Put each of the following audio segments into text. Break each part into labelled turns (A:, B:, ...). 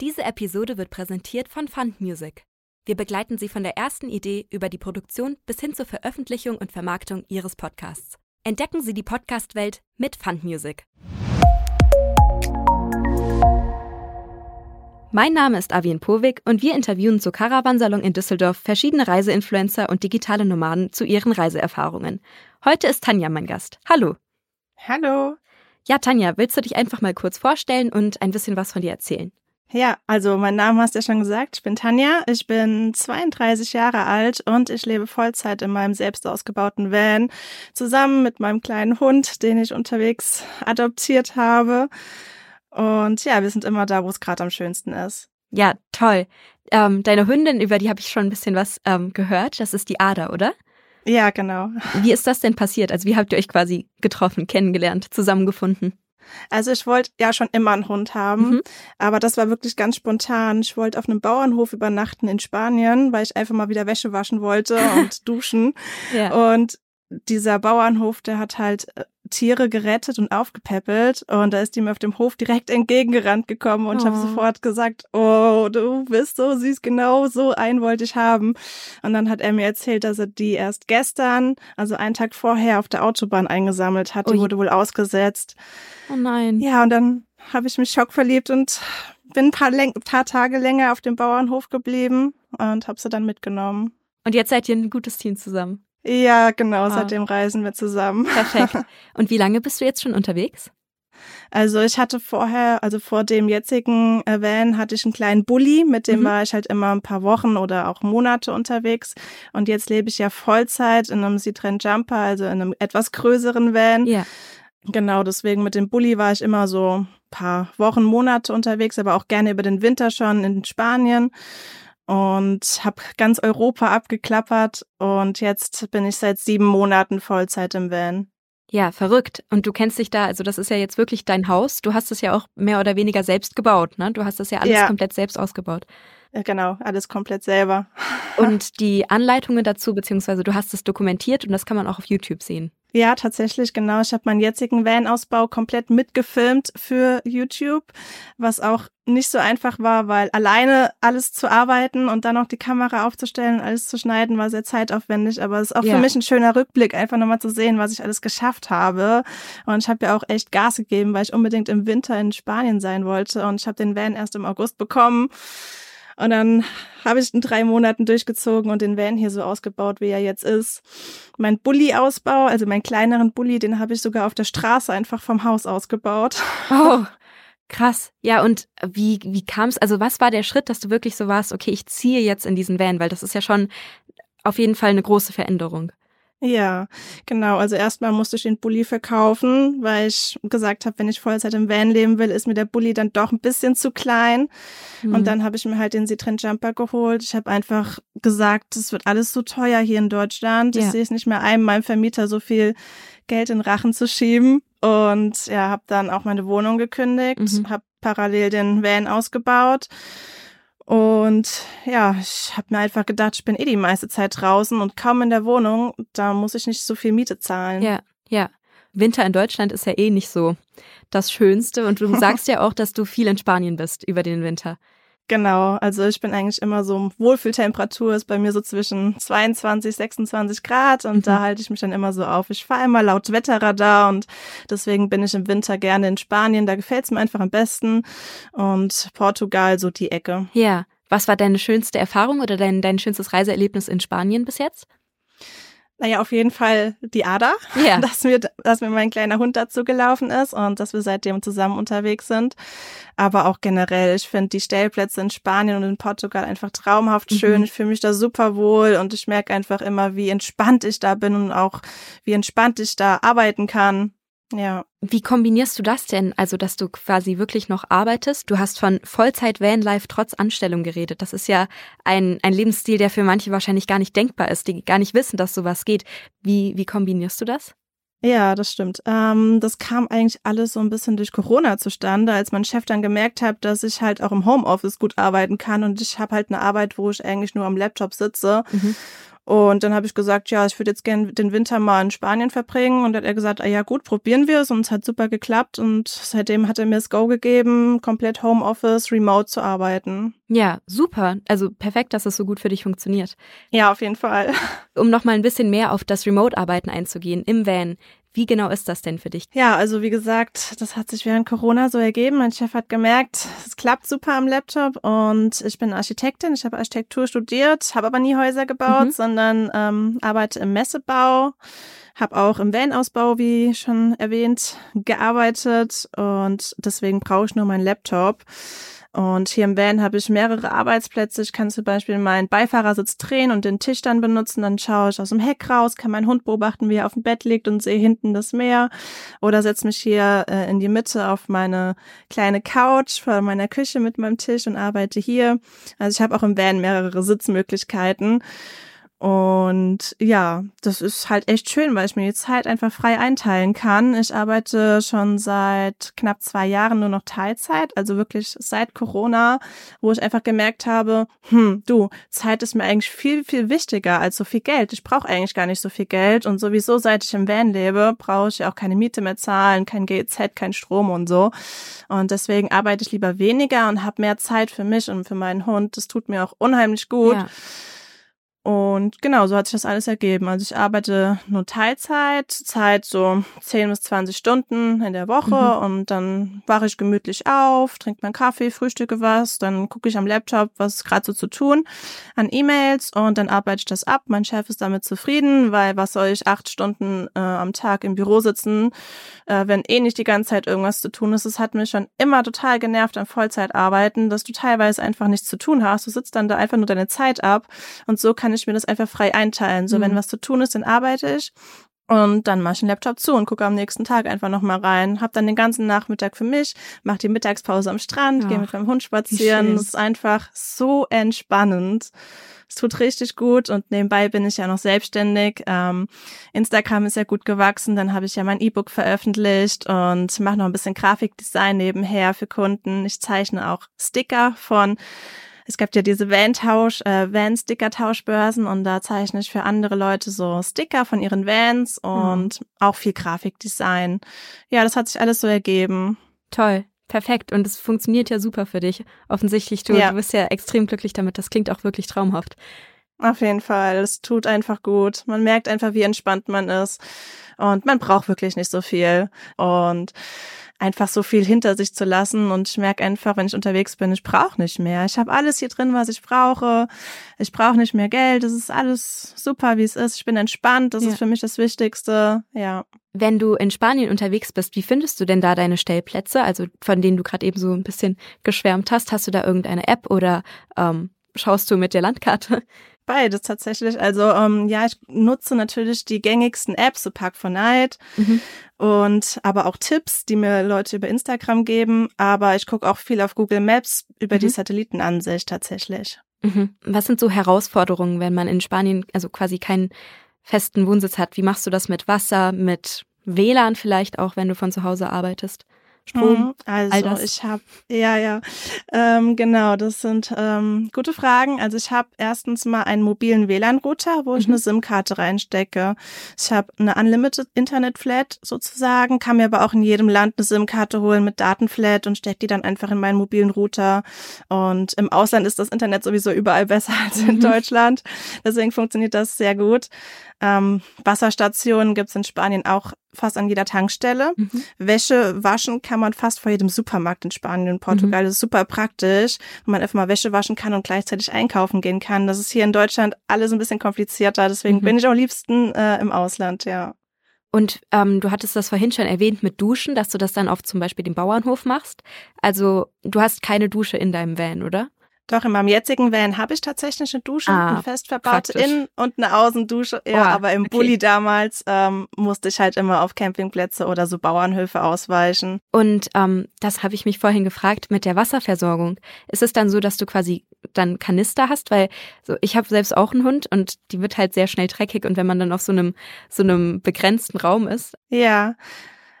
A: Diese Episode wird präsentiert von Fund Music. Wir begleiten Sie von der ersten Idee über die Produktion bis hin zur Veröffentlichung und Vermarktung Ihres Podcasts. Entdecken Sie die Podcast-Welt mit Fund Music. Mein Name ist Avien Povik und wir interviewen zur Caravansalon in Düsseldorf verschiedene Reiseinfluencer und digitale Nomaden zu ihren Reiseerfahrungen. Heute ist Tanja mein Gast. Hallo.
B: Hallo.
A: Ja, Tanja, willst du dich einfach mal kurz vorstellen und ein bisschen was von dir erzählen?
B: Ja, also mein Name hast du ja schon gesagt. Ich bin Tanja, ich bin 32 Jahre alt und ich lebe Vollzeit in meinem selbst ausgebauten Van zusammen mit meinem kleinen Hund, den ich unterwegs adoptiert habe. Und ja, wir sind immer da, wo es gerade am schönsten ist.
A: Ja, toll. Ähm, deine Hündin, über die habe ich schon ein bisschen was ähm, gehört. Das ist die Ada, oder?
B: Ja, genau.
A: Wie ist das denn passiert? Also wie habt ihr euch quasi getroffen, kennengelernt, zusammengefunden?
B: Also ich wollte ja schon immer einen Hund haben, mhm. aber das war wirklich ganz spontan. Ich wollte auf einem Bauernhof übernachten in Spanien, weil ich einfach mal wieder Wäsche waschen wollte und duschen. Ja. Und dieser Bauernhof, der hat halt äh, Tiere gerettet und aufgepäppelt und da ist mir auf dem Hof direkt entgegengerannt gekommen und oh. habe sofort gesagt, oh, du bist so süß, genau so einen wollte ich haben. Und dann hat er mir erzählt, dass er die erst gestern, also einen Tag vorher auf der Autobahn eingesammelt hat, die wurde wohl ausgesetzt.
A: Oh nein.
B: Ja, und dann habe ich mich schockverliebt und bin ein paar, paar Tage länger auf dem Bauernhof geblieben und habe sie dann mitgenommen.
A: Und jetzt seid ihr ein gutes Team zusammen.
B: Ja, genau, ah. seitdem reisen wir zusammen.
A: Perfekt. Und wie lange bist du jetzt schon unterwegs?
B: Also ich hatte vorher, also vor dem jetzigen Van hatte ich einen kleinen Bulli, mit dem mhm. war ich halt immer ein paar Wochen oder auch Monate unterwegs. Und jetzt lebe ich ja Vollzeit in einem Citroen Jumper, also in einem etwas größeren Van. Ja. Genau, deswegen mit dem Bulli war ich immer so ein paar Wochen, Monate unterwegs, aber auch gerne über den Winter schon in Spanien und habe ganz Europa abgeklappert und jetzt bin ich seit sieben Monaten Vollzeit im Van.
A: Ja, verrückt. Und du kennst dich da, also das ist ja jetzt wirklich dein Haus. Du hast es ja auch mehr oder weniger selbst gebaut, ne? Du hast das ja alles ja. komplett selbst ausgebaut.
B: Genau, alles komplett selber.
A: Und die Anleitungen dazu, beziehungsweise du hast es dokumentiert und das kann man auch auf YouTube sehen.
B: Ja, tatsächlich, genau. Ich habe meinen jetzigen Van-Ausbau komplett mitgefilmt für YouTube, was auch nicht so einfach war, weil alleine alles zu arbeiten und dann noch die Kamera aufzustellen, alles zu schneiden, war sehr zeitaufwendig. Aber es ist auch ja. für mich ein schöner Rückblick, einfach nochmal zu sehen, was ich alles geschafft habe. Und ich habe ja auch echt Gas gegeben, weil ich unbedingt im Winter in Spanien sein wollte. Und ich habe den Van erst im August bekommen. Und dann habe ich in drei Monaten durchgezogen und den Van hier so ausgebaut, wie er jetzt ist. Mein Bulli-Ausbau, also meinen kleineren Bulli, den habe ich sogar auf der Straße einfach vom Haus ausgebaut.
A: Oh, krass. Ja, und wie, wie kam es, also was war der Schritt, dass du wirklich so warst, okay, ich ziehe jetzt in diesen Van, weil das ist ja schon auf jeden Fall eine große Veränderung.
B: Ja, genau. Also erstmal musste ich den Bulli verkaufen, weil ich gesagt habe, wenn ich Vollzeit im Van leben will, ist mir der Bulli dann doch ein bisschen zu klein. Mhm. Und dann habe ich mir halt den Citroen Jumper geholt. Ich habe einfach gesagt, es wird alles so teuer hier in Deutschland. Ja. Ich sehe es nicht mehr ein, meinem Vermieter so viel Geld in Rachen zu schieben. Und ja, habe dann auch meine Wohnung gekündigt, mhm. habe parallel den Van ausgebaut und ja, ich habe mir einfach gedacht, ich bin eh die meiste Zeit draußen und kaum in der Wohnung, da muss ich nicht so viel Miete zahlen.
A: Ja, ja. Winter in Deutschland ist ja eh nicht so das Schönste und du sagst ja auch, dass du viel in Spanien bist über den Winter.
B: Genau, also ich bin eigentlich immer so, Wohlfühltemperatur ist bei mir so zwischen 22, 26 Grad und mhm. da halte ich mich dann immer so auf. Ich fahre immer laut Wetterradar und deswegen bin ich im Winter gerne in Spanien, da gefällt es mir einfach am besten und Portugal so die Ecke.
A: Ja, was war deine schönste Erfahrung oder dein, dein schönstes Reiseerlebnis in Spanien bis jetzt?
B: Naja, auf jeden Fall die Ada, ja. dass, mir, dass mir mein kleiner Hund dazu gelaufen ist und dass wir seitdem zusammen unterwegs sind. Aber auch generell, ich finde die Stellplätze in Spanien und in Portugal einfach traumhaft mhm. schön. Ich fühle mich da super wohl und ich merke einfach immer, wie entspannt ich da bin und auch wie entspannt ich da arbeiten kann. Ja.
A: Wie kombinierst du das denn? Also, dass du quasi wirklich noch arbeitest? Du hast von Vollzeit Vanlife trotz Anstellung geredet. Das ist ja ein, ein Lebensstil, der für manche wahrscheinlich gar nicht denkbar ist, die gar nicht wissen, dass sowas geht. Wie, wie kombinierst du das?
B: Ja, das stimmt. Ähm, das kam eigentlich alles so ein bisschen durch Corona zustande, als mein Chef dann gemerkt hat, dass ich halt auch im Homeoffice gut arbeiten kann und ich habe halt eine Arbeit, wo ich eigentlich nur am Laptop sitze. Mhm. Und dann habe ich gesagt, ja, ich würde jetzt gerne den Winter mal in Spanien verbringen. Und dann hat er gesagt, ah ja gut, probieren wir es. Und es hat super geklappt. Und seitdem hat er mir das Go gegeben, komplett Homeoffice, remote zu arbeiten.
A: Ja, super. Also perfekt, dass es so gut für dich funktioniert.
B: Ja, auf jeden Fall.
A: Um noch mal ein bisschen mehr auf das Remote-Arbeiten einzugehen im Van. Wie genau ist das denn für dich?
B: Ja, also wie gesagt, das hat sich während Corona so ergeben. Mein Chef hat gemerkt, es klappt super am Laptop und ich bin Architektin. Ich habe Architektur studiert, habe aber nie Häuser gebaut, mhm. sondern ähm, arbeite im Messebau. Habe auch im Van-Ausbau, wie schon erwähnt, gearbeitet und deswegen brauche ich nur meinen Laptop. Und hier im Van habe ich mehrere Arbeitsplätze. Ich kann zum Beispiel meinen Beifahrersitz drehen und den Tisch dann benutzen. Dann schaue ich aus dem Heck raus, kann meinen Hund beobachten, wie er auf dem Bett liegt und sehe hinten das Meer. Oder setze mich hier äh, in die Mitte auf meine kleine Couch vor meiner Küche mit meinem Tisch und arbeite hier. Also ich habe auch im Van mehrere Sitzmöglichkeiten. Und ja, das ist halt echt schön, weil ich mir die Zeit einfach frei einteilen kann. Ich arbeite schon seit knapp zwei Jahren nur noch Teilzeit, also wirklich seit Corona, wo ich einfach gemerkt habe, hm, du, Zeit ist mir eigentlich viel, viel wichtiger als so viel Geld. Ich brauche eigentlich gar nicht so viel Geld und sowieso, seit ich im Van lebe, brauche ich ja auch keine Miete mehr zahlen, kein GZ, kein Strom und so. Und deswegen arbeite ich lieber weniger und habe mehr Zeit für mich und für meinen Hund. Das tut mir auch unheimlich gut. Ja. Und genau, so hat sich das alles ergeben. Also ich arbeite nur Teilzeit, Zeit so 10 bis 20 Stunden in der Woche mhm. und dann wache ich gemütlich auf, trinke meinen Kaffee, frühstücke was, dann gucke ich am Laptop, was ist gerade so zu tun an E-Mails und dann arbeite ich das ab. Mein Chef ist damit zufrieden, weil was soll ich acht Stunden äh, am Tag im Büro sitzen, äh, wenn eh nicht die ganze Zeit irgendwas zu tun ist. Es hat mich schon immer total genervt am Vollzeitarbeiten, dass du teilweise einfach nichts zu tun hast. Du sitzt dann da einfach nur deine Zeit ab und so kann ich mir das einfach frei einteilen. So, mhm. wenn was zu tun ist, dann arbeite ich. Und dann mache ich den Laptop zu und gucke am nächsten Tag einfach nochmal rein. Hab dann den ganzen Nachmittag für mich, mache die Mittagspause am Strand, gehe mit meinem Hund spazieren. Das ist einfach so entspannend. Es tut richtig gut und nebenbei bin ich ja noch selbstständig. Ähm, Instagram ist ja gut gewachsen, dann habe ich ja mein E-Book veröffentlicht und mache noch ein bisschen Grafikdesign nebenher für Kunden. Ich zeichne auch Sticker von es gab ja diese Van-Tausch, äh, Van-Sticker-Tauschbörsen und da zeichne ich für andere Leute so Sticker von ihren Vans und mhm. auch viel Grafikdesign. Ja, das hat sich alles so ergeben.
A: Toll. Perfekt. Und es funktioniert ja super für dich. Offensichtlich, du, ja. du bist ja extrem glücklich damit. Das klingt auch wirklich traumhaft.
B: Auf jeden Fall. Es tut einfach gut. Man merkt einfach, wie entspannt man ist. Und man braucht wirklich nicht so viel. Und einfach so viel hinter sich zu lassen. Und ich merke einfach, wenn ich unterwegs bin, ich brauche nicht mehr. Ich habe alles hier drin, was ich brauche. Ich brauche nicht mehr Geld. Es ist alles super, wie es ist. Ich bin entspannt. Das ja. ist für mich das Wichtigste. Ja.
A: Wenn du in Spanien unterwegs bist, wie findest du denn da deine Stellplätze? Also von denen du gerade eben so ein bisschen geschwärmt hast. Hast du da irgendeine App oder ähm, schaust du mit der Landkarte?
B: Beides tatsächlich. Also ähm, ja, ich nutze natürlich die gängigsten Apps, so Park for Night mhm. und aber auch Tipps, die mir Leute über Instagram geben. Aber ich gucke auch viel auf Google Maps über mhm. die Satellitenansicht tatsächlich.
A: Mhm. Was sind so Herausforderungen, wenn man in Spanien also quasi keinen festen Wohnsitz hat? Wie machst du das mit Wasser, mit WLAN vielleicht auch, wenn du von zu Hause arbeitest? Strom? Mhm.
B: Also ich habe, ja, ja, ähm, genau, das sind ähm, gute Fragen. Also ich habe erstens mal einen mobilen WLAN-Router, wo mhm. ich eine SIM-Karte reinstecke. Ich habe eine Unlimited Internet-Flat sozusagen, kann mir aber auch in jedem Land eine SIM-Karte holen mit Datenflat und stecke die dann einfach in meinen mobilen Router. Und im Ausland ist das Internet sowieso überall besser als in mhm. Deutschland. Deswegen funktioniert das sehr gut. Ähm, Wasserstationen gibt's in Spanien auch fast an jeder Tankstelle. Mhm. Wäsche waschen kann man fast vor jedem Supermarkt in Spanien und Portugal. Mhm. Das ist super praktisch, wenn man einfach mal Wäsche waschen kann und gleichzeitig einkaufen gehen kann. Das ist hier in Deutschland alles ein bisschen komplizierter. Deswegen mhm. bin ich auch liebsten äh, im Ausland, ja.
A: Und ähm, du hattest das vorhin schon erwähnt mit Duschen, dass du das dann auf zum Beispiel dem Bauernhof machst. Also du hast keine Dusche in deinem Van, oder?
B: Doch, in meinem jetzigen Van habe ich tatsächlich eine Dusche, ah, eine fest verbaute Innen- und eine Außendusche. Ja, oh, aber im okay. Bulli damals ähm, musste ich halt immer auf Campingplätze oder so Bauernhöfe ausweichen.
A: Und ähm, das habe ich mich vorhin gefragt mit der Wasserversorgung. Ist es dann so, dass du quasi dann Kanister hast? Weil so ich habe selbst auch einen Hund und die wird halt sehr schnell dreckig und wenn man dann auf so einem so einem begrenzten Raum ist.
B: Ja.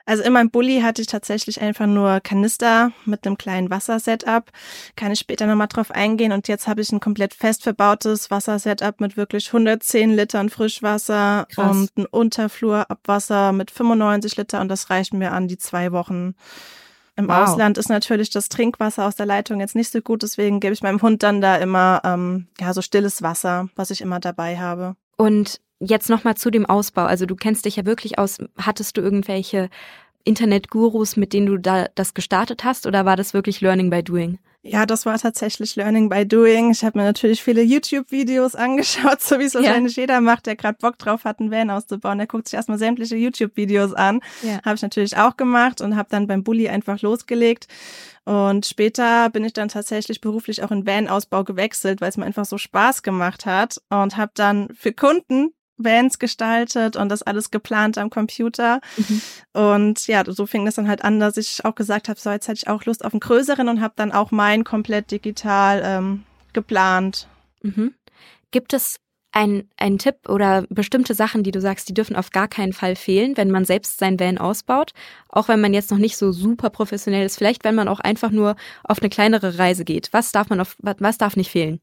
B: Also in meinem Bulli hatte ich tatsächlich einfach nur Kanister mit einem kleinen Wassersetup. Kann ich später nochmal drauf eingehen. Und jetzt habe ich ein komplett fest verbautes Wassersetup mit wirklich 110 Litern Frischwasser Krass. und ein Unterflurabwasser mit 95 Liter. Und das reicht mir an die zwei Wochen. Im wow. Ausland ist natürlich das Trinkwasser aus der Leitung jetzt nicht so gut. Deswegen gebe ich meinem Hund dann da immer ähm, ja so stilles Wasser, was ich immer dabei habe.
A: Und Jetzt nochmal zu dem Ausbau. Also du kennst dich ja wirklich aus. Hattest du irgendwelche Internetgurus, mit denen du da das gestartet hast oder war das wirklich Learning by Doing?
B: Ja, das war tatsächlich Learning by Doing. Ich habe mir natürlich viele YouTube-Videos angeschaut, so wie es wahrscheinlich ja. jeder macht, der gerade Bock drauf hat, einen Van auszubauen. Der guckt sich erstmal sämtliche YouTube-Videos an. Ja. Habe ich natürlich auch gemacht und habe dann beim Bulli einfach losgelegt. Und später bin ich dann tatsächlich beruflich auch in Van-Ausbau gewechselt, weil es mir einfach so Spaß gemacht hat und habe dann für Kunden Vans gestaltet und das alles geplant am Computer. Mhm. Und ja, so fing das dann halt an, dass ich auch gesagt habe, so jetzt hätte ich auch Lust auf einen größeren und habe dann auch mein komplett digital ähm, geplant.
A: Mhm. Gibt es ein, ein Tipp oder bestimmte Sachen, die du sagst, die dürfen auf gar keinen Fall fehlen, wenn man selbst sein Van ausbaut, auch wenn man jetzt noch nicht so super professionell ist, vielleicht wenn man auch einfach nur auf eine kleinere Reise geht. Was darf man auf was darf nicht fehlen?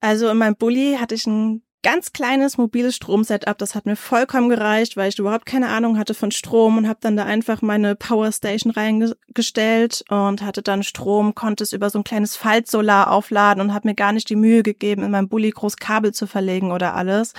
B: Also in meinem Bulli hatte ich ein ganz kleines mobiles Stromsetup. Das hat mir vollkommen gereicht, weil ich überhaupt keine Ahnung hatte von Strom und habe dann da einfach meine Powerstation reingestellt und hatte dann Strom, konnte es über so ein kleines Faltsolar aufladen und habe mir gar nicht die Mühe gegeben, in meinem Bulli groß Kabel zu verlegen oder alles.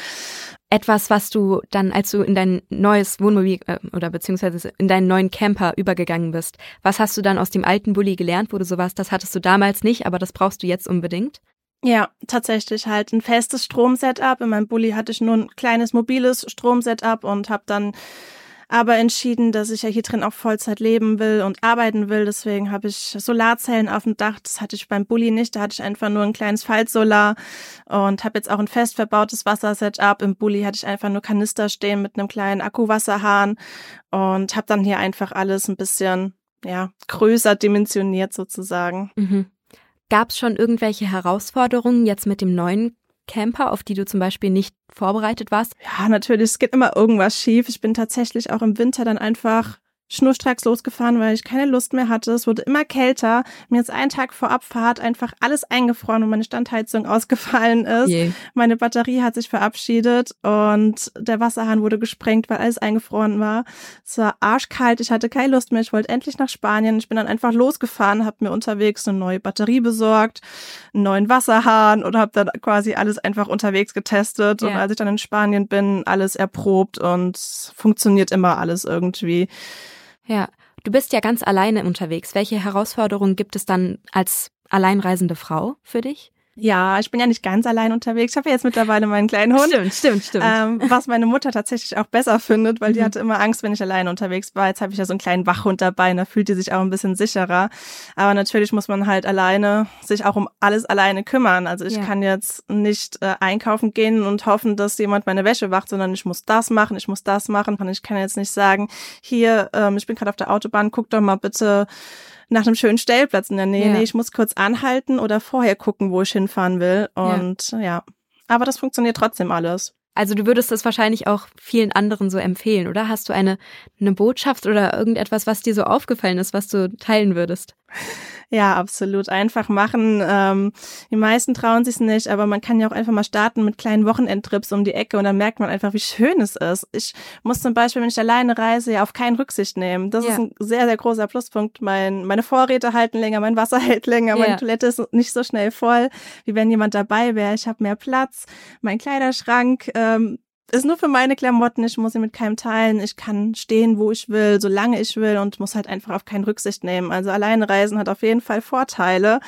A: Etwas, was du dann, als du in dein neues Wohnmobil äh, oder beziehungsweise in deinen neuen Camper übergegangen bist, was hast du dann aus dem alten Bulli gelernt, wo du so warst, das hattest du damals nicht, aber das brauchst du jetzt unbedingt?
B: Ja, tatsächlich halt ein festes Stromsetup. In meinem Bulli hatte ich nur ein kleines mobiles Stromsetup und habe dann aber entschieden, dass ich ja hier drin auch Vollzeit leben will und arbeiten will. Deswegen habe ich Solarzellen auf dem Dach. Das hatte ich beim Bulli nicht. Da hatte ich einfach nur ein kleines Faltsolar und habe jetzt auch ein fest verbautes Wassersetup. Im Bulli hatte ich einfach nur Kanister stehen mit einem kleinen Akkuwasserhahn und habe dann hier einfach alles ein bisschen ja größer dimensioniert sozusagen.
A: Mhm. Gab es schon irgendwelche Herausforderungen jetzt mit dem neuen Camper, auf die du zum Beispiel nicht vorbereitet warst?
B: Ja, natürlich, es geht immer irgendwas schief. Ich bin tatsächlich auch im Winter dann einfach schnurstracks losgefahren, weil ich keine Lust mehr hatte. Es wurde immer kälter. Mir ist einen Tag vor Abfahrt einfach alles eingefroren und meine Standheizung ausgefallen ist. Je. Meine Batterie hat sich verabschiedet und der Wasserhahn wurde gesprengt, weil alles eingefroren war. Es war arschkalt. Ich hatte keine Lust mehr. Ich wollte endlich nach Spanien. Ich bin dann einfach losgefahren, habe mir unterwegs eine neue Batterie besorgt, einen neuen Wasserhahn und habe dann quasi alles einfach unterwegs getestet. Yeah. Und als ich dann in Spanien bin, alles erprobt und funktioniert immer alles irgendwie.
A: Ja, du bist ja ganz alleine unterwegs. Welche Herausforderungen gibt es dann als alleinreisende Frau für dich?
B: Ja, ich bin ja nicht ganz allein unterwegs. Ich habe ja jetzt mittlerweile meinen kleinen Hund.
A: Stimmt, stimmt, stimmt.
B: Ähm, was meine Mutter tatsächlich auch besser findet, weil die mhm. hatte immer Angst, wenn ich alleine unterwegs war. Jetzt habe ich ja so einen kleinen Wachhund dabei und da fühlt die sich auch ein bisschen sicherer. Aber natürlich muss man halt alleine sich auch um alles alleine kümmern. Also ich ja. kann jetzt nicht äh, einkaufen gehen und hoffen, dass jemand meine Wäsche wacht, sondern ich muss das machen, ich muss das machen. Und ich kann jetzt nicht sagen, hier, ähm, ich bin gerade auf der Autobahn, guck doch mal bitte nach einem schönen Stellplatz in der Nähe. Ja. Nee, ich muss kurz anhalten oder vorher gucken, wo ich hinfahren will. Und ja. ja. Aber das funktioniert trotzdem alles.
A: Also du würdest das wahrscheinlich auch vielen anderen so empfehlen, oder? Hast du eine, eine Botschaft oder irgendetwas, was dir so aufgefallen ist, was du teilen würdest?
B: Ja, absolut. Einfach machen. Ähm, die meisten trauen sich nicht, aber man kann ja auch einfach mal starten mit kleinen Wochenendtrips um die Ecke und dann merkt man einfach, wie schön es ist. Ich muss zum Beispiel, wenn ich alleine reise, ja auf keinen Rücksicht nehmen. Das ja. ist ein sehr, sehr großer Pluspunkt. Mein, meine Vorräte halten länger, mein Wasser hält länger, ja. meine Toilette ist nicht so schnell voll, wie wenn jemand dabei wäre. Ich habe mehr Platz, mein Kleiderschrank ähm, ist nur für meine Klamotten. Ich muss sie mit keinem teilen. Ich kann stehen, wo ich will, solange ich will und muss halt einfach auf keinen Rücksicht nehmen. Also alleine reisen hat auf jeden Fall Vorteile.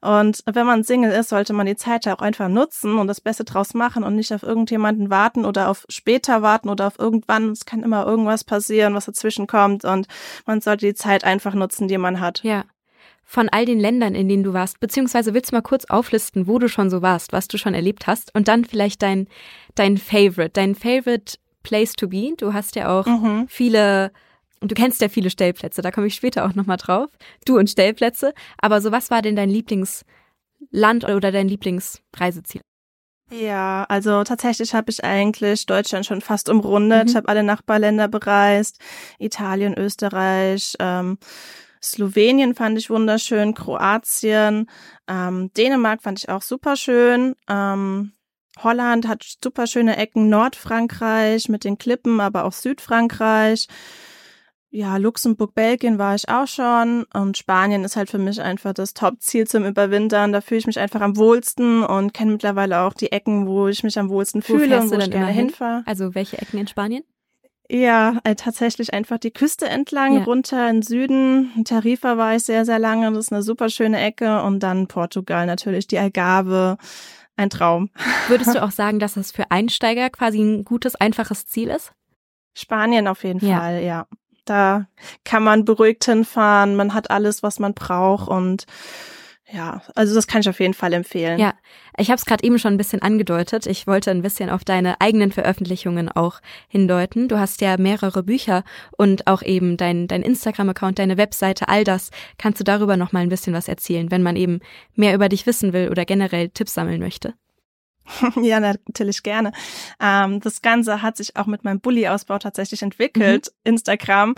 B: Und wenn man Single ist, sollte man die Zeit ja auch einfach nutzen und das Beste draus machen und nicht auf irgendjemanden warten oder auf später warten oder auf irgendwann. Es kann immer irgendwas passieren, was dazwischen kommt und man sollte die Zeit einfach nutzen, die man hat.
A: Ja von all den Ländern, in denen du warst, beziehungsweise willst du mal kurz auflisten, wo du schon so warst, was du schon erlebt hast und dann vielleicht dein, dein Favorite, dein Favorite Place to be. Du hast ja auch mhm. viele, und du kennst ja viele Stellplätze, da komme ich später auch nochmal drauf. Du und Stellplätze. Aber so, was war denn dein Lieblingsland oder dein Lieblingsreiseziel?
B: Ja, also tatsächlich habe ich eigentlich Deutschland schon fast umrundet. Mhm. Ich habe alle Nachbarländer bereist, Italien, Österreich, ähm, Slowenien fand ich wunderschön, Kroatien, ähm, Dänemark fand ich auch super schön. Ähm, Holland hat super schöne Ecken, Nordfrankreich mit den Klippen, aber auch Südfrankreich. Ja, Luxemburg, Belgien war ich auch schon und Spanien ist halt für mich einfach das Top-Ziel zum Überwintern. Da fühle ich mich einfach am wohlsten und kenne mittlerweile auch die Ecken, wo ich mich am wohlsten wo fühle und wo ich gerne hinfahre.
A: Also welche Ecken in Spanien?
B: Ja, äh, tatsächlich einfach die Küste entlang, ja. runter in Süden. Tarifa war ich sehr, sehr lange. Das ist eine super schöne Ecke. Und dann Portugal natürlich, die Algarve. Ein Traum.
A: Würdest du auch sagen, dass es für Einsteiger quasi ein gutes, einfaches Ziel ist?
B: Spanien auf jeden ja. Fall, ja. Da kann man beruhigt hinfahren, man hat alles, was man braucht und ja, also das kann ich auf jeden Fall empfehlen.
A: Ja, ich habe es gerade eben schon ein bisschen angedeutet. Ich wollte ein bisschen auf deine eigenen Veröffentlichungen auch hindeuten. Du hast ja mehrere Bücher und auch eben dein, dein Instagram-Account, deine Webseite, all das. Kannst du darüber noch mal ein bisschen was erzählen, wenn man eben mehr über dich wissen will oder generell Tipps sammeln möchte?
B: ja, natürlich gerne. Ähm, das Ganze hat sich auch mit meinem Bulli-Ausbau tatsächlich entwickelt, mhm. Instagram,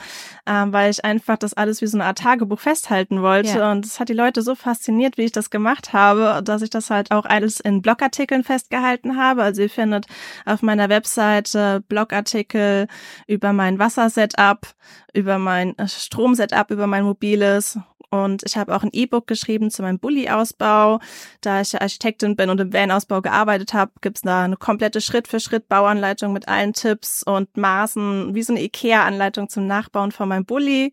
B: ähm, weil ich einfach das alles wie so eine Art Tagebuch festhalten wollte. Ja. Und es hat die Leute so fasziniert, wie ich das gemacht habe, dass ich das halt auch alles in Blogartikeln festgehalten habe. Also ihr findet auf meiner Webseite Blogartikel über mein Wassersetup, über mein äh, Stromsetup, über mein mobiles und ich habe auch ein E-Book geschrieben zu meinem Bulli-Ausbau. Da ich Architektin bin und im Van-Ausbau gearbeitet habe, gibt's da eine komplette Schritt-für-Schritt-Bauanleitung mit allen Tipps und Maßen, wie so eine IKEA-Anleitung zum Nachbauen von meinem Bulli.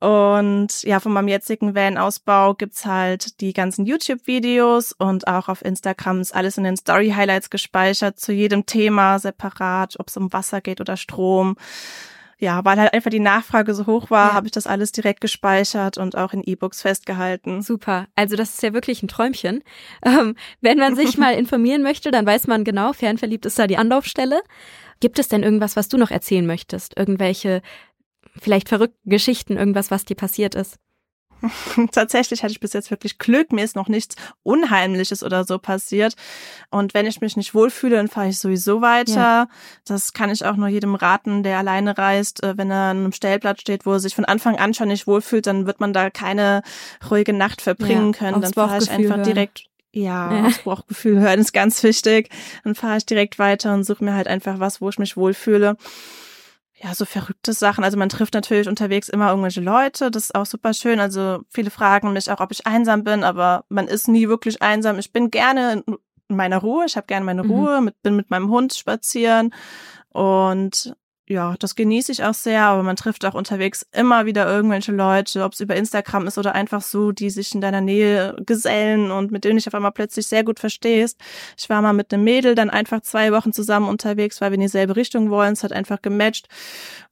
B: Und ja, von meinem jetzigen Van-Ausbau gibt's halt die ganzen YouTube-Videos und auch auf Instagram ist alles in den Story-Highlights gespeichert, zu jedem Thema separat, ob es um Wasser geht oder Strom ja, weil halt einfach die Nachfrage so hoch war, ja. habe ich das alles direkt gespeichert und auch in E-Books festgehalten.
A: Super. Also das ist ja wirklich ein Träumchen. Ähm, wenn man sich mal informieren möchte, dann weiß man genau, fernverliebt ist da die Anlaufstelle. Gibt es denn irgendwas, was du noch erzählen möchtest? Irgendwelche vielleicht verrückten Geschichten, irgendwas, was dir passiert ist?
B: Tatsächlich hatte ich bis jetzt wirklich Glück. Mir ist noch nichts Unheimliches oder so passiert. Und wenn ich mich nicht wohlfühle, dann fahre ich sowieso weiter. Ja. Das kann ich auch nur jedem raten, der alleine reist. Äh, wenn er an einem Stellplatz steht, wo er sich von Anfang an schon nicht wohlfühlt, dann wird man da keine ruhige Nacht verbringen ja, können. Dann fahre ich einfach hören. direkt ja, ja. Bauchgefühl hören ist ganz wichtig. Dann fahre ich direkt weiter und suche mir halt einfach was, wo ich mich wohlfühle ja, so verrückte Sachen. Also man trifft natürlich unterwegs immer irgendwelche Leute. Das ist auch super schön. Also viele fragen mich auch, ob ich einsam bin, aber man ist nie wirklich einsam. Ich bin gerne in meiner Ruhe. Ich habe gerne meine mhm. Ruhe, mit, bin mit meinem Hund spazieren und ja, das genieße ich auch sehr, aber man trifft auch unterwegs immer wieder irgendwelche Leute, ob es über Instagram ist oder einfach so, die sich in deiner Nähe gesellen und mit denen ich auf einmal plötzlich sehr gut verstehst. Ich war mal mit einem Mädel dann einfach zwei Wochen zusammen unterwegs, weil wir in dieselbe Richtung wollen. Es hat einfach gematcht.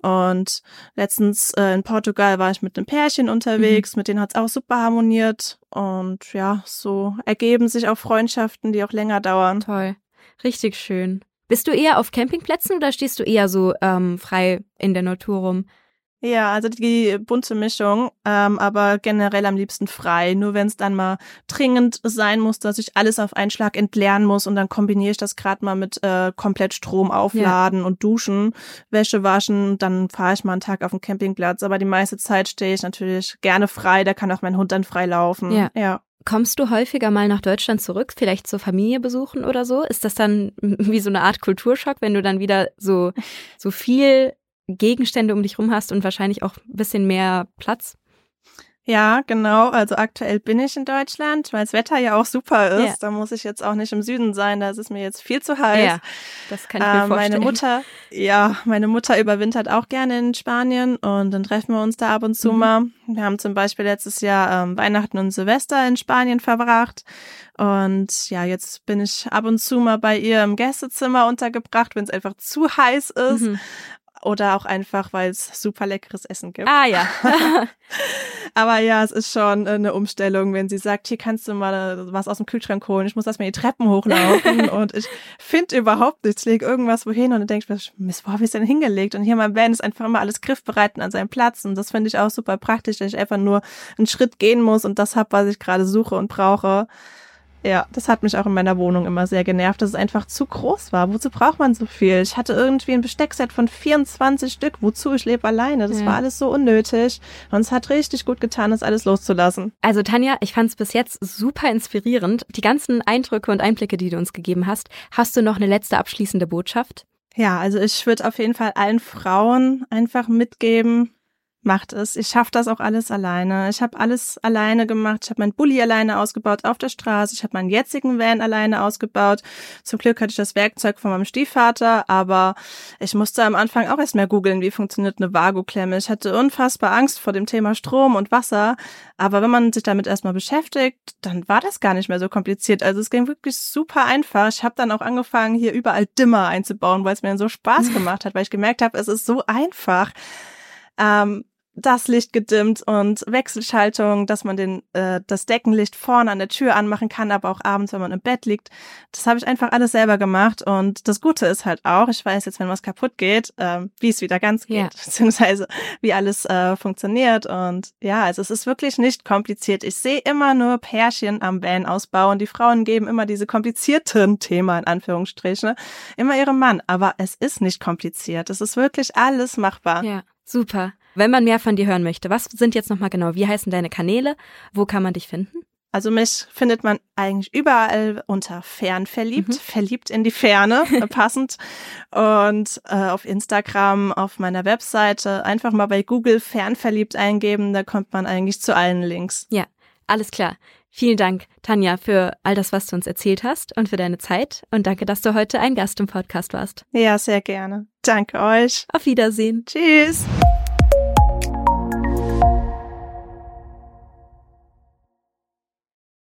B: Und letztens äh, in Portugal war ich mit einem Pärchen unterwegs, mhm. mit denen hat es auch super harmoniert. Und ja, so ergeben sich auch Freundschaften, die auch länger dauern.
A: Toll. Richtig schön. Bist du eher auf Campingplätzen oder stehst du eher so ähm, frei in der Natur rum?
B: Ja, also die bunte Mischung, ähm, aber generell am liebsten frei. Nur wenn es dann mal dringend sein muss, dass ich alles auf einen Schlag entleeren muss und dann kombiniere ich das gerade mal mit äh, komplett Strom aufladen ja. und duschen, Wäsche waschen, dann fahre ich mal einen Tag auf den Campingplatz. Aber die meiste Zeit stehe ich natürlich gerne frei, da kann auch mein Hund dann frei laufen.
A: Ja. ja. Kommst du häufiger mal nach Deutschland zurück, vielleicht zur Familie besuchen oder so? Ist das dann wie so eine Art Kulturschock, wenn du dann wieder so, so viel Gegenstände um dich rum hast und wahrscheinlich auch ein bisschen mehr Platz?
B: Ja, genau. Also aktuell bin ich in Deutschland, weil das Wetter ja auch super ist. Ja. Da muss ich jetzt auch nicht im Süden sein, da ist es mir jetzt viel zu heiß. Ja,
A: das kann ich mir äh, vorstellen.
B: Meine Mutter, ja, meine Mutter überwintert auch gerne in Spanien und dann treffen wir uns da ab und zu mhm. mal. Wir haben zum Beispiel letztes Jahr ähm, Weihnachten und Silvester in Spanien verbracht. Und ja, jetzt bin ich ab und zu mal bei ihr im Gästezimmer untergebracht, wenn es einfach zu heiß ist. Mhm oder auch einfach, weil es super leckeres Essen gibt.
A: Ah ja.
B: Aber ja, es ist schon eine Umstellung, wenn sie sagt, hier kannst du mal was aus dem Kühlschrank holen. Ich muss erstmal die Treppen hochlaufen und ich finde überhaupt nichts. Ich lege irgendwas wohin und dann denke ich mir, Mist, wo habe ich denn hingelegt? Und hier mein Van ist einfach immer alles griffbereit und an seinem Platz. Und das finde ich auch super praktisch, dass ich einfach nur einen Schritt gehen muss und das habe, was ich gerade suche und brauche. Ja, das hat mich auch in meiner Wohnung immer sehr genervt, dass es einfach zu groß war. Wozu braucht man so viel? Ich hatte irgendwie ein Besteckset von 24 Stück. Wozu? Ich lebe alleine. Das ja. war alles so unnötig. Und es hat richtig gut getan, das alles loszulassen.
A: Also Tanja, ich fand es bis jetzt super inspirierend. Die ganzen Eindrücke und Einblicke, die du uns gegeben hast. Hast du noch eine letzte abschließende Botschaft?
B: Ja, also ich würde auf jeden Fall allen Frauen einfach mitgeben, macht es. Ich schaffe das auch alles alleine. Ich habe alles alleine gemacht. Ich habe meinen Bulli alleine ausgebaut auf der Straße. Ich habe meinen jetzigen Van alleine ausgebaut. Zum Glück hatte ich das Werkzeug von meinem Stiefvater, aber ich musste am Anfang auch erst mehr googeln, wie funktioniert eine Vago-Klemme. Ich hatte unfassbar Angst vor dem Thema Strom und Wasser, aber wenn man sich damit erstmal beschäftigt, dann war das gar nicht mehr so kompliziert. Also es ging wirklich super einfach. Ich habe dann auch angefangen, hier überall Dimmer einzubauen, weil es mir dann so Spaß gemacht hat, weil ich gemerkt habe, es ist so einfach ähm, das Licht gedimmt und Wechselschaltung, dass man den äh, das Deckenlicht vorne an der Tür anmachen kann, aber auch abends, wenn man im Bett liegt. Das habe ich einfach alles selber gemacht und das Gute ist halt auch, ich weiß jetzt, wenn was kaputt geht, äh, wie es wieder ganz geht, ja. beziehungsweise wie alles äh, funktioniert und ja, also es ist wirklich nicht kompliziert. Ich sehe immer nur Pärchen am Van-Ausbau und die Frauen geben immer diese komplizierten Thema in Anführungsstrichen immer ihrem Mann, aber es ist nicht kompliziert. Es ist wirklich alles machbar.
A: Ja. Super. Wenn man mehr von dir hören möchte, was sind jetzt nochmal genau? Wie heißen deine Kanäle? Wo kann man dich finden?
B: Also mich findet man eigentlich überall unter Fernverliebt, mhm. verliebt in die Ferne, passend. Und äh, auf Instagram, auf meiner Webseite, einfach mal bei Google Fernverliebt eingeben, da kommt man eigentlich zu allen Links.
A: Ja, alles klar. Vielen Dank, Tanja, für all das, was du uns erzählt hast und für deine Zeit. Und danke, dass du heute ein Gast im Podcast warst.
B: Ja, sehr gerne. Danke euch.
A: Auf Wiedersehen.
B: Tschüss.